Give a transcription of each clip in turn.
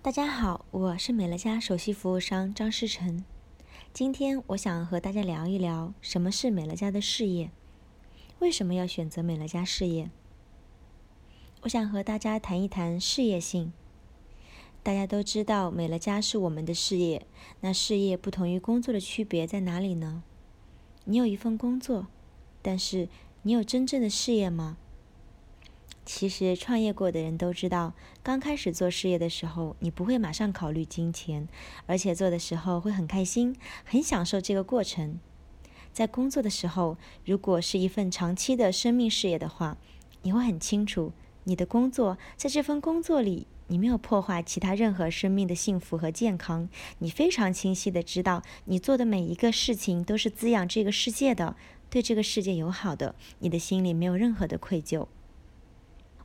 大家好，我是美乐家首席服务商张诗晨。今天我想和大家聊一聊什么是美乐家的事业，为什么要选择美乐家事业？我想和大家谈一谈事业性。大家都知道美乐家是我们的事业，那事业不同于工作的区别在哪里呢？你有一份工作，但是你有真正的事业吗？其实创业过的人都知道，刚开始做事业的时候，你不会马上考虑金钱，而且做的时候会很开心，很享受这个过程。在工作的时候，如果是一份长期的生命事业的话，你会很清楚，你的工作在这份工作里，你没有破坏其他任何生命的幸福和健康，你非常清晰地知道，你做的每一个事情都是滋养这个世界的，对这个世界友好的，你的心里没有任何的愧疚。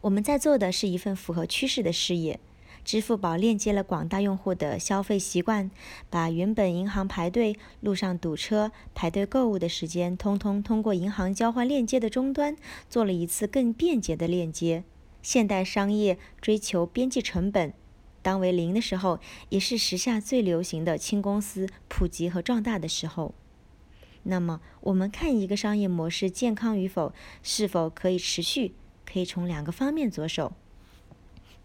我们在做的是一份符合趋势的事业。支付宝链接了广大用户的消费习惯，把原本银行排队、路上堵车、排队购物的时间，通通通过银行交换链接的终端，做了一次更便捷的链接。现代商业追求边际成本，当为零的时候，也是时下最流行的轻公司普及和壮大的时候。那么，我们看一个商业模式健康与否，是否可以持续？可以从两个方面着手。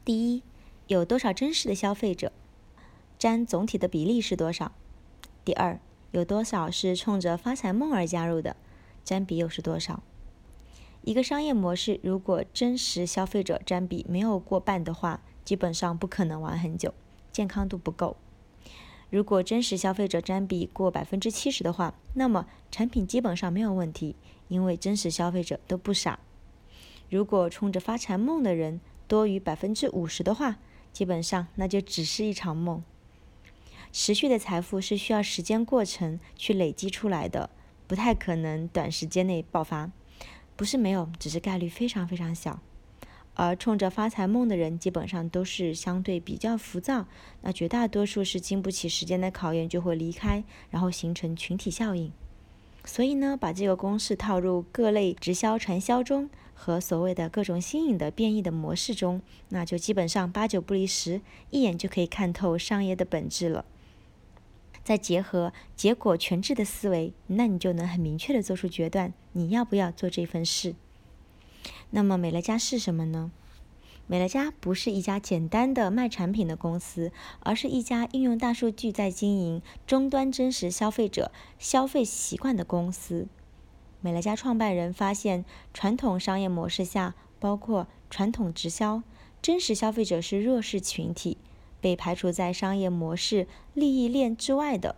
第一，有多少真实的消费者，占总体的比例是多少？第二，有多少是冲着发财梦而加入的，占比又是多少？一个商业模式如果真实消费者占比没有过半的话，基本上不可能玩很久，健康度不够。如果真实消费者占比过百分之七十的话，那么产品基本上没有问题，因为真实消费者都不傻。如果冲着发财梦的人多于百分之五十的话，基本上那就只是一场梦。持续的财富是需要时间过程去累积出来的，不太可能短时间内爆发。不是没有，只是概率非常非常小。而冲着发财梦的人，基本上都是相对比较浮躁，那绝大多数是经不起时间的考验就会离开，然后形成群体效应。所以呢，把这个公式套入各类直销传销中和所谓的各种新颖的变异的模式中，那就基本上八九不离十，一眼就可以看透商业的本质了。再结合结果全知的思维，那你就能很明确的做出决断，你要不要做这份事？那么美乐家是什么呢？美乐家不是一家简单的卖产品的公司，而是一家应用大数据在经营终端真实消费者消费习惯的公司。美乐家创办人发现，传统商业模式下，包括传统直销，真实消费者是弱势群体，被排除在商业模式利益链之外的。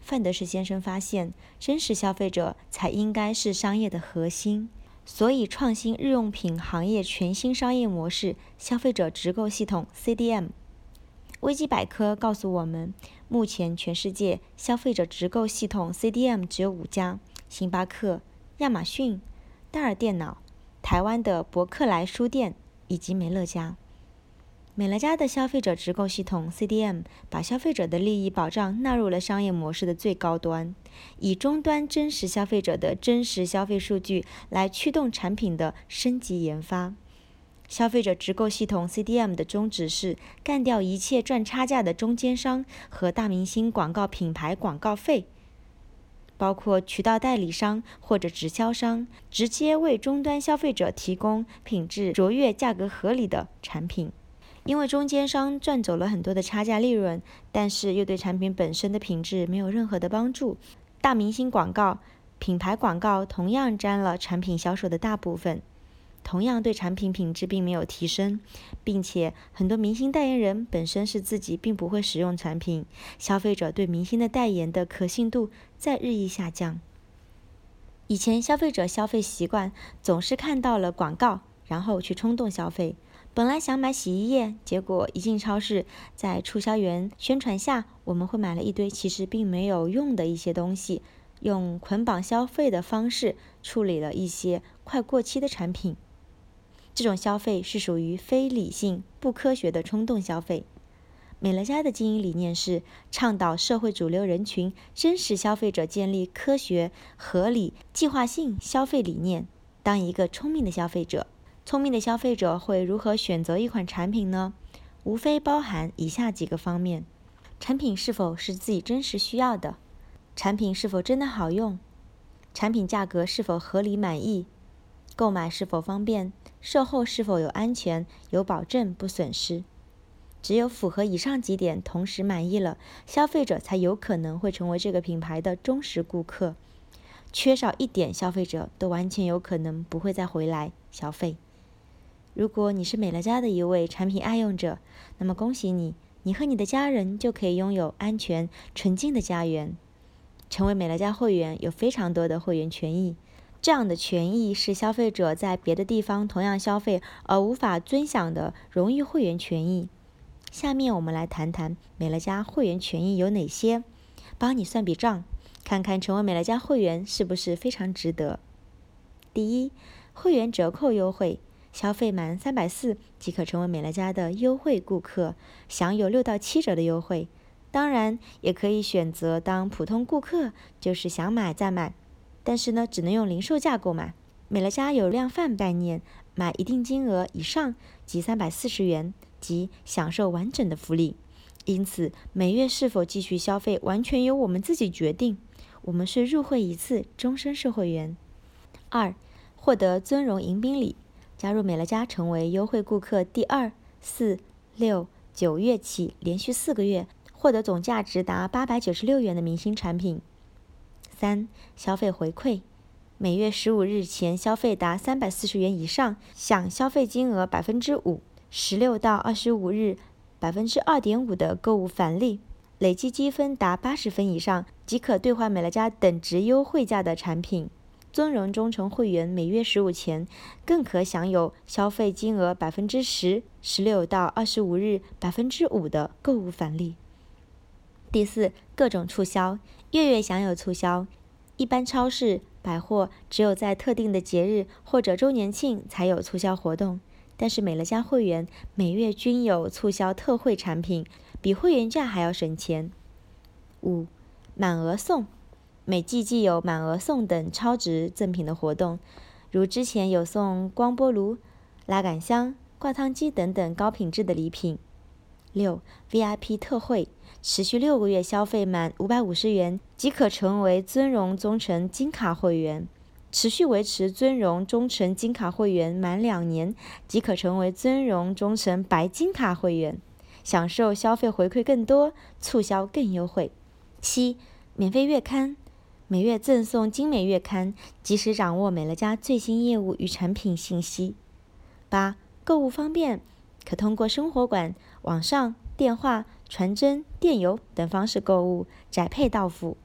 范德士先生发现，真实消费者才应该是商业的核心。所以，创新日用品行业全新商业模式——消费者直购系统 （CDM）。维基百科告诉我们，目前全世界消费者直购系统 （CDM） 只有五家：星巴克、亚马逊、戴尔电脑、台湾的博客来书店以及美乐家。美乐家的消费者直购系统 CDM 把消费者的利益保障纳入了商业模式的最高端，以终端真实消费者的真实消费数据来驱动产品的升级研发。消费者直购系统 CDM 的宗旨是干掉一切赚差价的中间商和大明星广告品牌广告费，包括渠道代理商或者直销商，直接为终端消费者提供品质卓越、价格合理的产品。因为中间商赚走了很多的差价利润，但是又对产品本身的品质没有任何的帮助。大明星广告、品牌广告同样占了产品销售的大部分，同样对产品品质并没有提升，并且很多明星代言人本身是自己并不会使用产品，消费者对明星的代言的可信度在日益下降。以前消费者消费习惯总是看到了广告，然后去冲动消费。本来想买洗衣液，结果一进超市，在促销员宣传下，我们会买了一堆其实并没有用的一些东西，用捆绑消费的方式处理了一些快过期的产品。这种消费是属于非理性、不科学的冲动消费。美乐家的经营理念是倡导社会主流人群真实消费者建立科学、合理、计划性消费理念，当一个聪明的消费者。聪明的消费者会如何选择一款产品呢？无非包含以下几个方面：产品是否是自己真实需要的？产品是否真的好用？产品价格是否合理满意？购买是否方便？售后是否有安全、有保证、不损失？只有符合以上几点，同时满意了，消费者才有可能会成为这个品牌的忠实顾客。缺少一点，消费者都完全有可能不会再回来消费。如果你是美乐家的一位产品爱用者，那么恭喜你，你和你的家人就可以拥有安全、纯净的家园。成为美乐家会员有非常多的会员权益，这样的权益是消费者在别的地方同样消费而无法尊享的荣誉会员权益。下面我们来谈谈美乐家会员权益有哪些，帮你算笔账，看看成为美乐家会员是不是非常值得。第一，会员折扣优惠，消费满三百四即可成为美乐家的优惠顾客，享有六到七折的优惠。当然，也可以选择当普通顾客，就是想买再买，但是呢，只能用零售价购买。美乐家有量贩概念，买一定金额以上即三百四十元即享受完整的福利。因此，每月是否继续消费，完全由我们自己决定。我们是入会一次，终身是会员。二，获得尊荣迎宾礼，加入美乐家成为优惠顾客，第二、四、六、九月起，连续四个月。获得总价值达八百九十六元的明星产品。三、消费回馈，每月十五日前消费达三百四十元以上，享消费金额百分之五；十六到二十五日百分之二点五的购物返利，累计积分达八十分以上即可兑换美乐家等值优惠价的产品。尊荣忠诚会员每月十五前更可享有消费金额百分之十；十六到二十五日百分之五的购物返利。第四，各种促销，月月享有促销。一般超市、百货只有在特定的节日或者周年庆才有促销活动，但是美乐家会员每月均有促销特惠产品，比会员价还要省钱。五，满额送，每季既有满额送等超值赠品的活动，如之前有送光波炉、拉杆箱、挂烫机等等高品质的礼品。六，VIP 特惠。持续六个月消费满五百五十元即可成为尊荣忠诚金卡会员，持续维持尊荣忠诚金卡会员满两年即可成为尊荣忠诚白金卡会员，享受消费回馈更多，促销更优惠。七，免费月刊，每月赠送精美月刊，及时掌握美乐家最新业务与产品信息。八，购物方便，可通过生活馆、网上、电话。传真、电邮等方式购物，宅配到府。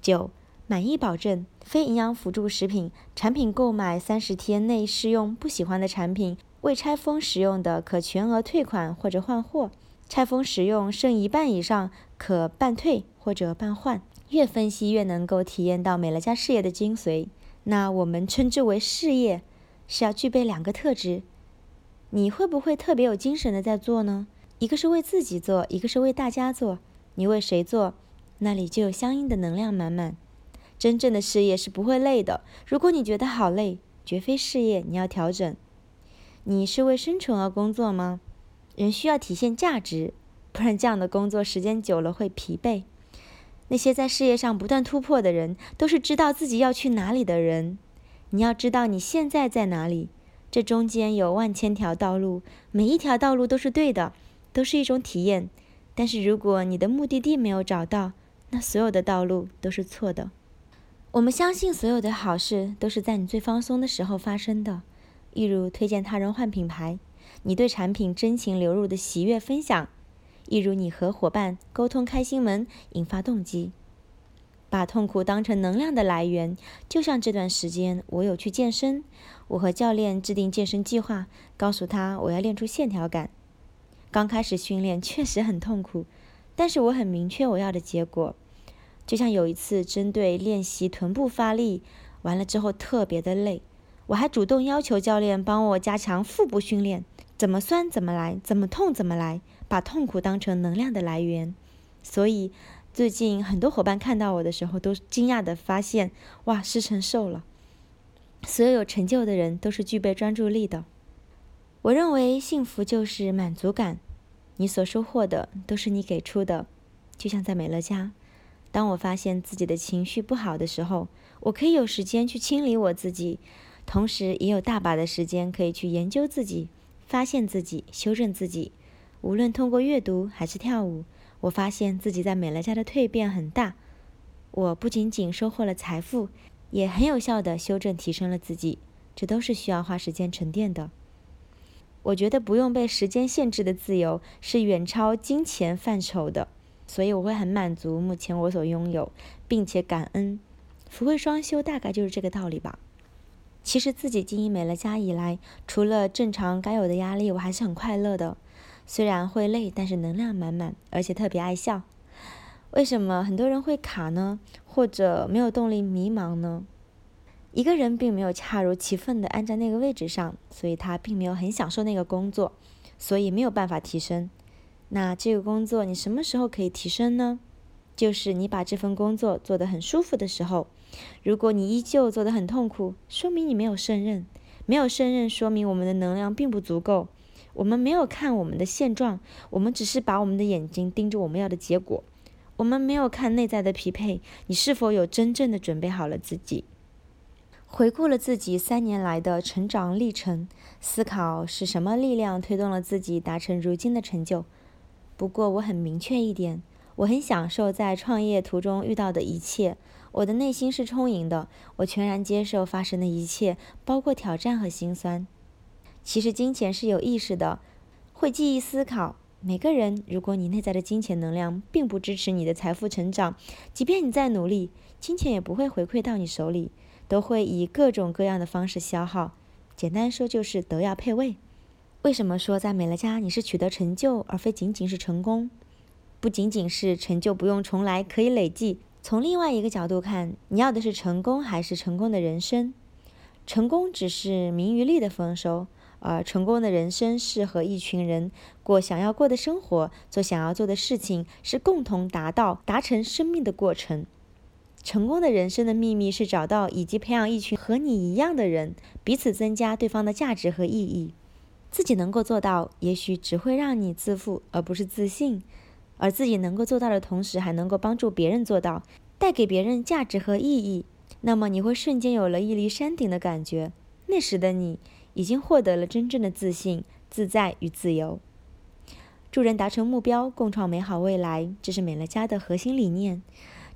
九、满意保证，非营养辅助食品产品购买三十天内试用不喜欢的产品，未拆封使用的可全额退款或者换货；拆封使用剩一半以上，可半退或者半换。越分析越能够体验到美乐家事业的精髓。那我们称之为事业，是要具备两个特质。你会不会特别有精神的在做呢？一个是为自己做，一个是为大家做。你为谁做，那里就有相应的能量满满。真正的事业是不会累的。如果你觉得好累，绝非事业，你要调整。你是为生存而工作吗？人需要体现价值，不然这样的工作时间久了会疲惫。那些在事业上不断突破的人，都是知道自己要去哪里的人。你要知道你现在在哪里，这中间有万千条道路，每一条道路都是对的。都是一种体验，但是如果你的目的地没有找到，那所有的道路都是错的。我们相信所有的好事都是在你最放松的时候发生的，例如推荐他人换品牌，你对产品真情流露的喜悦分享，例如你和伙伴沟通开心门，引发动机，把痛苦当成能量的来源。就像这段时间，我有去健身，我和教练制定健身计划，告诉他我要练出线条感。刚开始训练确实很痛苦，但是我很明确我要的结果。就像有一次针对练习臀部发力，完了之后特别的累，我还主动要求教练帮我加强腹部训练，怎么酸怎么来，怎么痛怎么来，把痛苦当成能量的来源。所以最近很多伙伴看到我的时候都惊讶的发现，哇，师承瘦了。所有有成就的人都是具备专注力的。我认为幸福就是满足感，你所收获的都是你给出的。就像在美乐家，当我发现自己的情绪不好的时候，我可以有时间去清理我自己，同时也有大把的时间可以去研究自己、发现自己、修正自己。无论通过阅读还是跳舞，我发现自己在美乐家的蜕变很大。我不仅仅收获了财富，也很有效的修正提升了自己。这都是需要花时间沉淀的。我觉得不用被时间限制的自由是远超金钱范畴的，所以我会很满足目前我所拥有，并且感恩。福慧双修大概就是这个道理吧。其实自己经营美乐家以来，除了正常该有的压力，我还是很快乐的。虽然会累，但是能量满满，而且特别爱笑。为什么很多人会卡呢？或者没有动力、迷茫呢？一个人并没有恰如其分地按在那个位置上，所以他并没有很享受那个工作，所以没有办法提升。那这个工作你什么时候可以提升呢？就是你把这份工作做得很舒服的时候。如果你依旧做得很痛苦，说明你没有胜任。没有胜任，说明我们的能量并不足够。我们没有看我们的现状，我们只是把我们的眼睛盯着我们要的结果。我们没有看内在的匹配，你是否有真正的准备好了自己？回顾了自己三年来的成长历程，思考是什么力量推动了自己达成如今的成就。不过我很明确一点，我很享受在创业途中遇到的一切，我的内心是充盈的，我全然接受发生的一切，包括挑战和心酸。其实金钱是有意识的，会记忆思考。每个人，如果你内在的金钱能量并不支持你的财富成长，即便你再努力，金钱也不会回馈到你手里，都会以各种各样的方式消耗。简单说就是德要配位。为什么说在美乐家你是取得成就，而非仅仅是成功？不仅仅是成就不用重来，可以累计。从另外一个角度看，你要的是成功，还是成功的人生？成功只是名与利的丰收。而成功的人生是和一群人过想要过的生活，做想要做的事情，是共同达到达成生命的过程。成功的人生的秘密是找到以及培养一群和你一样的人，彼此增加对方的价值和意义。自己能够做到，也许只会让你自负，而不是自信。而自己能够做到的同时，还能够帮助别人做到，带给别人价值和意义，那么你会瞬间有了屹立山顶的感觉。那时的你。已经获得了真正的自信、自在与自由。助人达成目标，共创美好未来，这是美乐家的核心理念。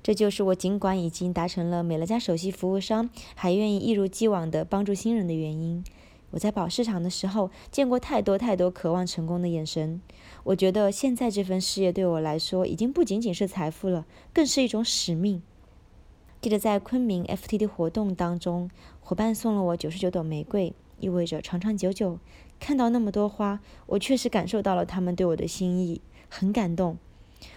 这就是我尽管已经达成了美乐家首席服务商，还愿意一如既往地帮助新人的原因。我在跑市场的时候，见过太多太多渴望成功的眼神。我觉得现在这份事业对我来说，已经不仅仅是财富了，更是一种使命。记得在昆明 FTD 活动当中，伙伴送了我九十九朵玫瑰。意味着长长久久。看到那么多花，我确实感受到了他们对我的心意，很感动。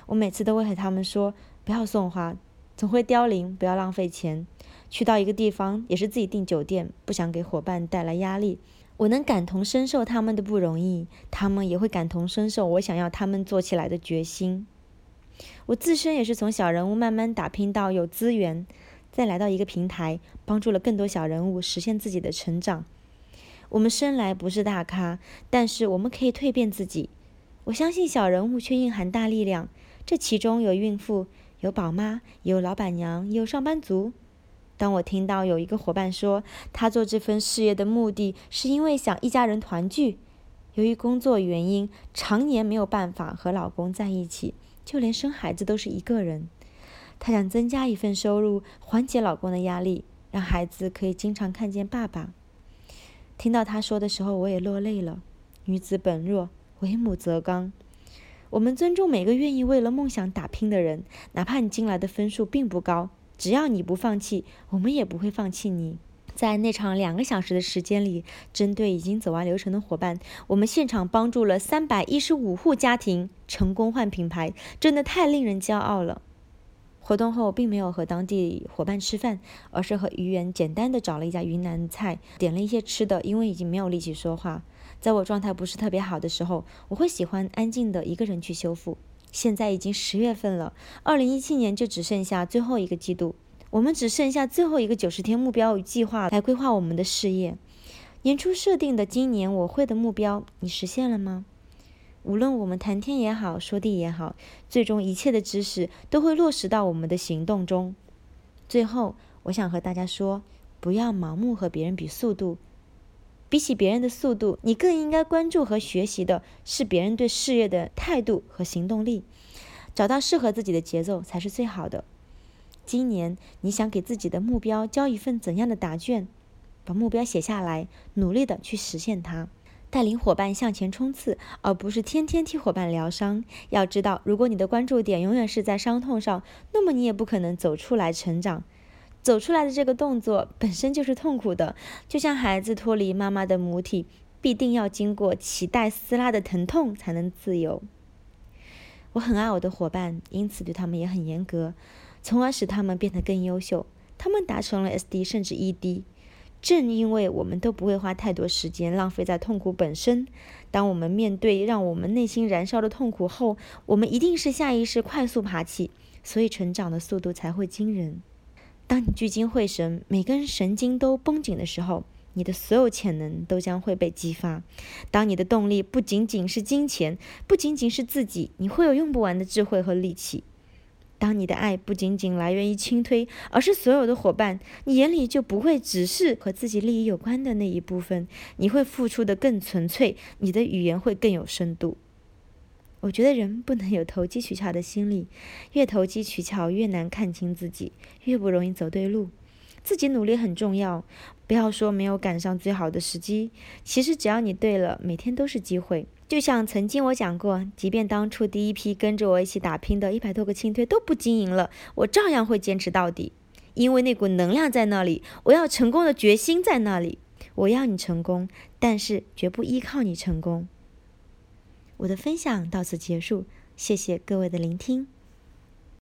我每次都会和他们说：不要送花，总会凋零，不要浪费钱。去到一个地方，也是自己订酒店，不想给伙伴带来压力。我能感同身受他们的不容易，他们也会感同身受我想要他们做起来的决心。我自身也是从小人物慢慢打拼到有资源，再来到一个平台，帮助了更多小人物实现自己的成长。我们生来不是大咖，但是我们可以蜕变自己。我相信小人物却蕴含大力量，这其中有孕妇，有宝妈，有老板娘，有上班族。当我听到有一个伙伴说，他做这份事业的目的是因为想一家人团聚，由于工作原因，常年没有办法和老公在一起，就连生孩子都是一个人。她想增加一份收入，缓解老公的压力，让孩子可以经常看见爸爸。听到他说的时候，我也落泪了。女子本弱，为母则刚。我们尊重每个愿意为了梦想打拼的人，哪怕你进来的分数并不高，只要你不放弃，我们也不会放弃你。在那场两个小时的时间里，针对已经走完流程的伙伴，我们现场帮助了三百一十五户家庭成功换品牌，真的太令人骄傲了。活动后，并没有和当地伙伴吃饭，而是和鱼园简单的找了一家云南菜，点了一些吃的。因为已经没有力气说话，在我状态不是特别好的时候，我会喜欢安静的一个人去修复。现在已经十月份了，二零一七年就只剩下最后一个季度，我们只剩下最后一个九十天目标与计划来规划我们的事业。年初设定的今年我会的目标，你实现了吗？无论我们谈天也好，说地也好，最终一切的知识都会落实到我们的行动中。最后，我想和大家说，不要盲目和别人比速度。比起别人的速度，你更应该关注和学习的是别人对事业的态度和行动力。找到适合自己的节奏才是最好的。今年你想给自己的目标交一份怎样的答卷？把目标写下来，努力的去实现它。带领伙伴向前冲刺，而不是天天替伙伴疗伤。要知道，如果你的关注点永远是在伤痛上，那么你也不可能走出来成长。走出来的这个动作本身就是痛苦的，就像孩子脱离妈妈的母体，必定要经过脐带撕拉的疼痛才能自由。我很爱我的伙伴，因此对他们也很严格，从而使他们变得更优秀。他们达成了 SD 甚至 ED。正因为我们都不会花太多时间浪费在痛苦本身，当我们面对让我们内心燃烧的痛苦后，我们一定是下意识快速爬起，所以成长的速度才会惊人。当你聚精会神，每根神经都绷紧的时候，你的所有潜能都将会被激发。当你的动力不仅仅是金钱，不仅仅是自己，你会有用不完的智慧和力气。当你的爱不仅仅来源于倾推，而是所有的伙伴，你眼里就不会只是和自己利益有关的那一部分。你会付出得更纯粹，你的语言会更有深度。我觉得人不能有投机取巧的心理，越投机取巧越难看清自己，越不容易走对路。自己努力很重要，不要说没有赶上最好的时机，其实只要你对了，每天都是机会。就像曾经我讲过，即便当初第一批跟着我一起打拼的一百多个青推都不经营了，我照样会坚持到底，因为那股能量在那里，我要成功的决心在那里。我要你成功，但是绝不依靠你成功。我的分享到此结束，谢谢各位的聆听。